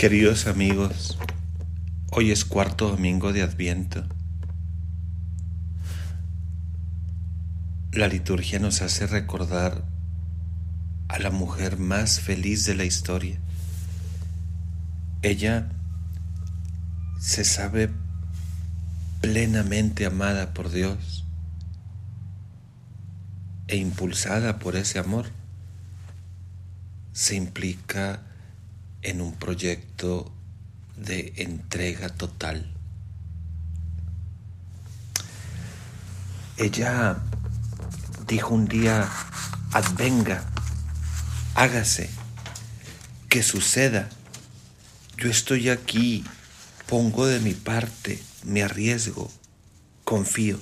Queridos amigos, hoy es cuarto domingo de Adviento. La liturgia nos hace recordar a la mujer más feliz de la historia. Ella se sabe plenamente amada por Dios e impulsada por ese amor. Se implica en un proyecto de entrega total. Ella dijo un día, advenga, hágase, que suceda. Yo estoy aquí, pongo de mi parte, me arriesgo, confío.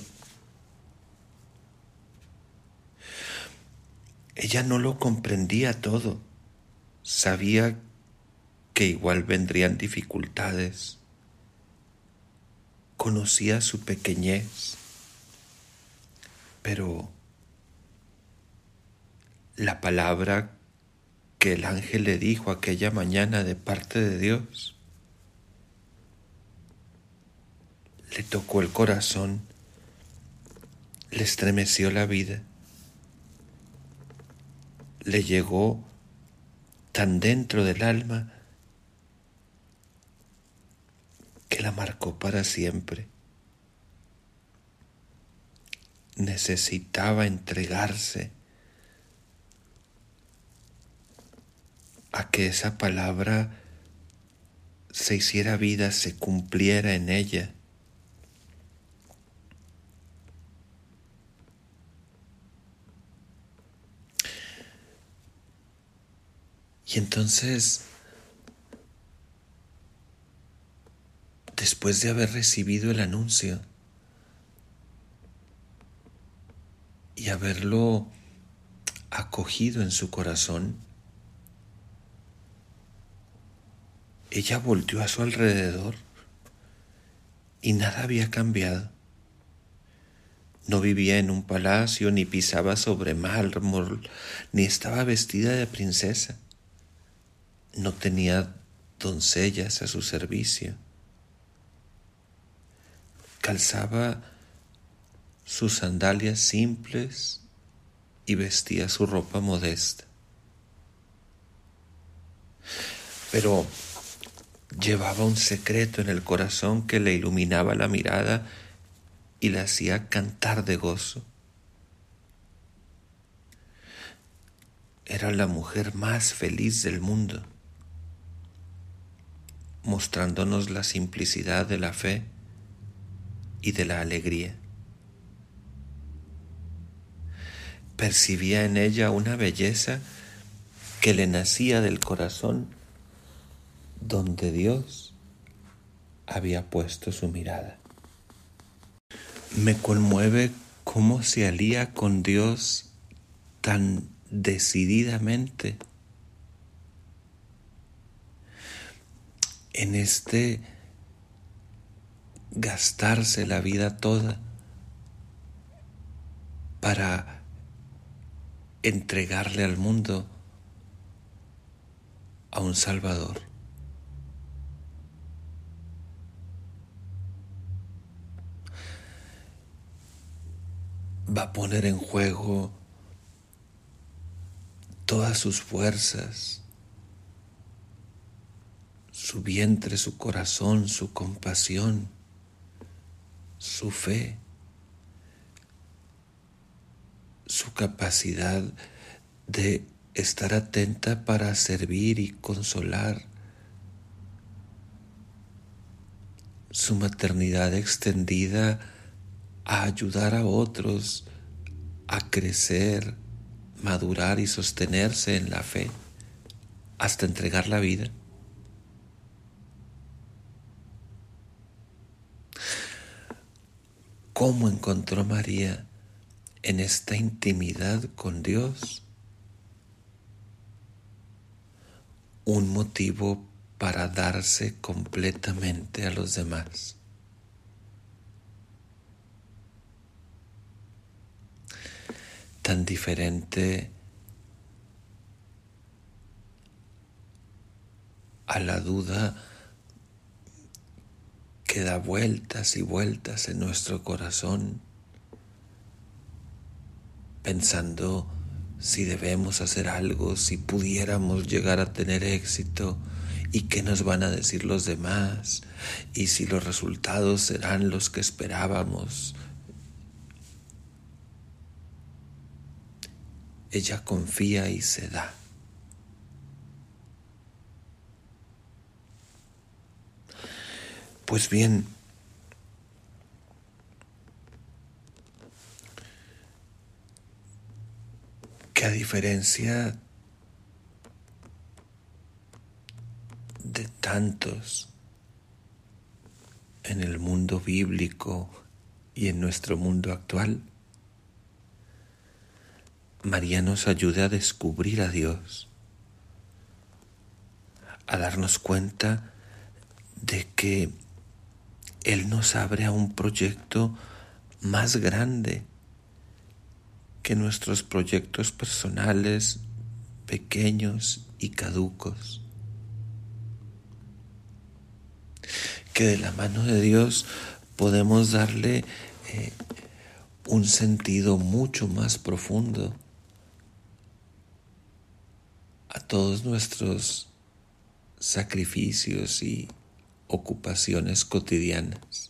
Ella no lo comprendía todo, sabía que igual vendrían dificultades. Conocía su pequeñez, pero la palabra que el ángel le dijo aquella mañana de parte de Dios le tocó el corazón, le estremeció la vida, le llegó tan dentro del alma que la marcó para siempre. Necesitaba entregarse a que esa palabra se hiciera vida, se cumpliera en ella. Y entonces después de haber recibido el anuncio y haberlo acogido en su corazón, ella volteó a su alrededor y nada había cambiado. No vivía en un palacio, ni pisaba sobre mármol, ni estaba vestida de princesa. No tenía doncellas a su servicio calzaba sus sandalias simples y vestía su ropa modesta. Pero llevaba un secreto en el corazón que le iluminaba la mirada y le hacía cantar de gozo. Era la mujer más feliz del mundo, mostrándonos la simplicidad de la fe y de la alegría. Percibía en ella una belleza que le nacía del corazón donde Dios había puesto su mirada. Me conmueve cómo se alía con Dios tan decididamente en este gastarse la vida toda para entregarle al mundo a un Salvador. Va a poner en juego todas sus fuerzas, su vientre, su corazón, su compasión su fe, su capacidad de estar atenta para servir y consolar, su maternidad extendida a ayudar a otros a crecer, madurar y sostenerse en la fe hasta entregar la vida. ¿Cómo encontró María en esta intimidad con Dios un motivo para darse completamente a los demás? Tan diferente a la duda que da vueltas y vueltas en nuestro corazón, pensando si debemos hacer algo, si pudiéramos llegar a tener éxito y qué nos van a decir los demás y si los resultados serán los que esperábamos. Ella confía y se da. Pues bien, que a diferencia de tantos en el mundo bíblico y en nuestro mundo actual, María nos ayuda a descubrir a Dios, a darnos cuenta de que él nos abre a un proyecto más grande que nuestros proyectos personales pequeños y caducos. Que de la mano de Dios podemos darle eh, un sentido mucho más profundo a todos nuestros sacrificios y ocupaciones cotidianas.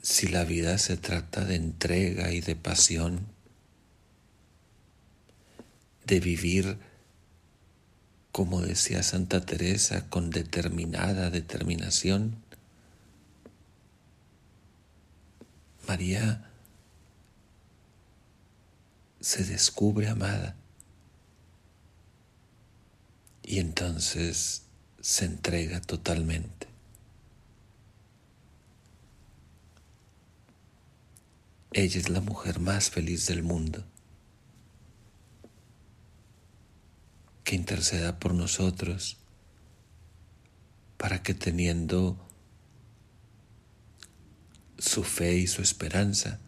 Si la vida se trata de entrega y de pasión, de vivir, como decía Santa Teresa, con determinada determinación, María se descubre amada y entonces se entrega totalmente. Ella es la mujer más feliz del mundo. Que interceda por nosotros para que teniendo su fe y su esperanza,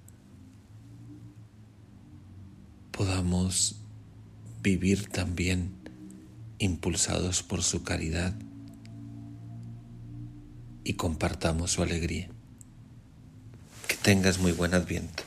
podamos vivir también impulsados por su caridad y compartamos su alegría. Que tengas muy buen adviento.